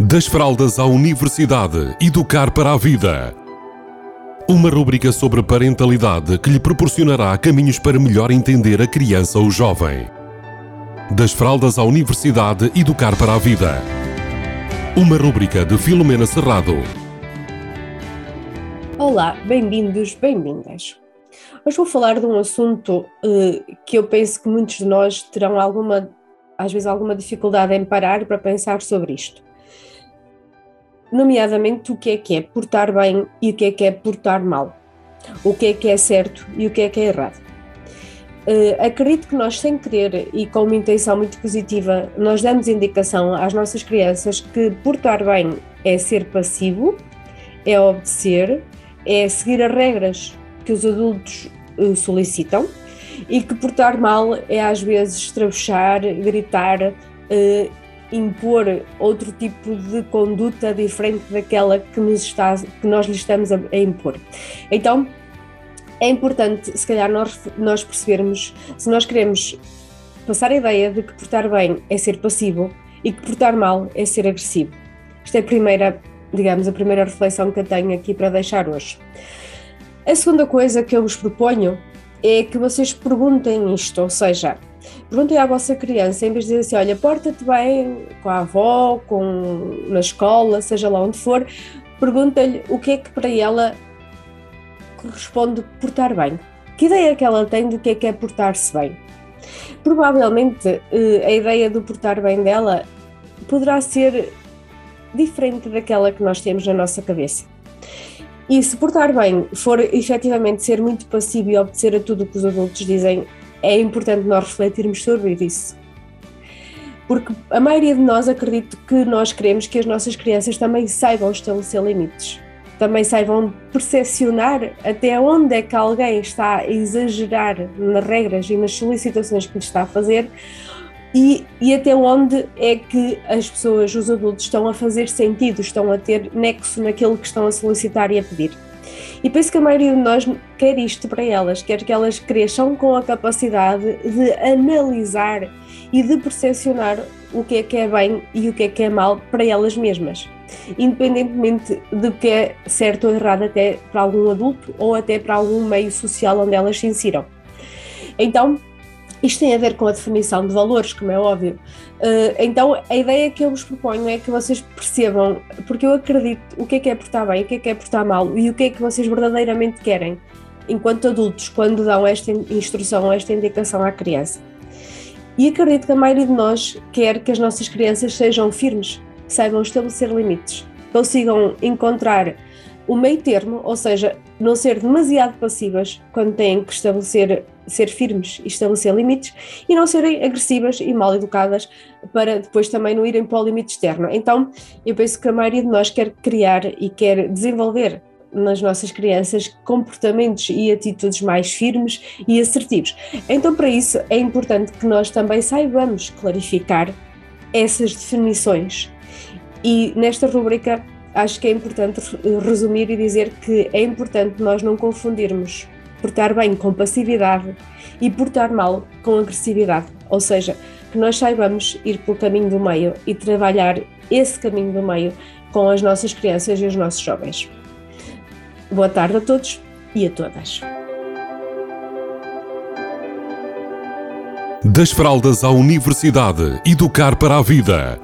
Das fraldas à universidade, educar para a vida. Uma rúbrica sobre parentalidade que lhe proporcionará caminhos para melhor entender a criança ou jovem. Das fraldas à universidade, educar para a vida. Uma rúbrica de Filomena Serrado. Olá, bem-vindos, bem-vindas. Hoje vou falar de um assunto uh, que eu penso que muitos de nós terão alguma, às vezes, alguma dificuldade em parar para pensar sobre isto. Nomeadamente o que é que é portar bem e o que é que é portar mal. O que é que é certo e o que é que é errado. Uh, acredito que nós, sem querer e com uma intenção muito positiva, nós damos indicação às nossas crianças que portar bem é ser passivo, é obedecer, é seguir as regras que os adultos uh, solicitam e que portar mal é às vezes estrabuchar, gritar, uh, impor outro tipo de conduta diferente daquela que, nos está, que nós lhe estamos a, a impor. Então, é importante, se calhar, nós, nós percebermos se nós queremos passar a ideia de que portar bem é ser passivo e que portar mal é ser agressivo. Esta é a primeira, digamos, a primeira reflexão que eu tenho aqui para deixar hoje. A segunda coisa que eu vos proponho é que vocês perguntem isto, ou seja, perguntem à vossa criança, em vez de dizer assim, olha, porta-te bem com a avó, com, na escola, seja lá onde for, pergunta-lhe o que é que para ela corresponde portar bem. Que ideia que ela tem do que é que é portar-se bem? Provavelmente eh, a ideia do portar bem dela poderá ser diferente daquela que nós temos na nossa cabeça. E se portar bem for efetivamente ser muito passivo e obedecer a tudo o que os adultos dizem, é importante nós refletirmos sobre isso. Porque a maioria de nós acredito que nós queremos que as nossas crianças também saibam estabelecer limites, também saibam percepcionar até onde é que alguém está a exagerar nas regras e nas solicitações que lhe está a fazer, e, e, até onde é que as pessoas, os adultos, estão a fazer sentido, estão a ter nexo naquilo que estão a solicitar e a pedir. E penso que a maioria de nós quer isto para elas, quer que elas cresçam com a capacidade de analisar e de percepcionar o que é que é bem e o que é que é mal para elas mesmas, independentemente do que é certo ou errado até para algum adulto ou até para algum meio social onde elas se insiram. Então, isto tem a ver com a definição de valores, como é óbvio. Uh, então, a ideia que eu vos proponho é que vocês percebam, porque eu acredito o que é que é portar bem, o que é que é portar mal e o que é que vocês verdadeiramente querem, enquanto adultos, quando dão esta instrução, esta indicação à criança. E acredito que a maioria de nós quer que as nossas crianças sejam firmes, saibam estabelecer limites, consigam encontrar o meio termo, ou seja, não ser demasiado passivas quando têm que estabelecer, ser firmes e estabelecer limites e não serem agressivas e mal educadas para depois também não irem para o limite externo. Então, eu penso que a maioria de nós quer criar e quer desenvolver nas nossas crianças comportamentos e atitudes mais firmes e assertivos. Então, para isso, é importante que nós também saibamos clarificar essas definições. E nesta rubrica acho que é importante resumir e dizer que é importante nós não confundirmos portar bem com passividade e portar mal com agressividade, ou seja, que nós saibamos ir pelo caminho do meio e trabalhar esse caminho do meio com as nossas crianças e os nossos jovens. Boa tarde a todos e a todas. Das fraldas à universidade, educar para a vida.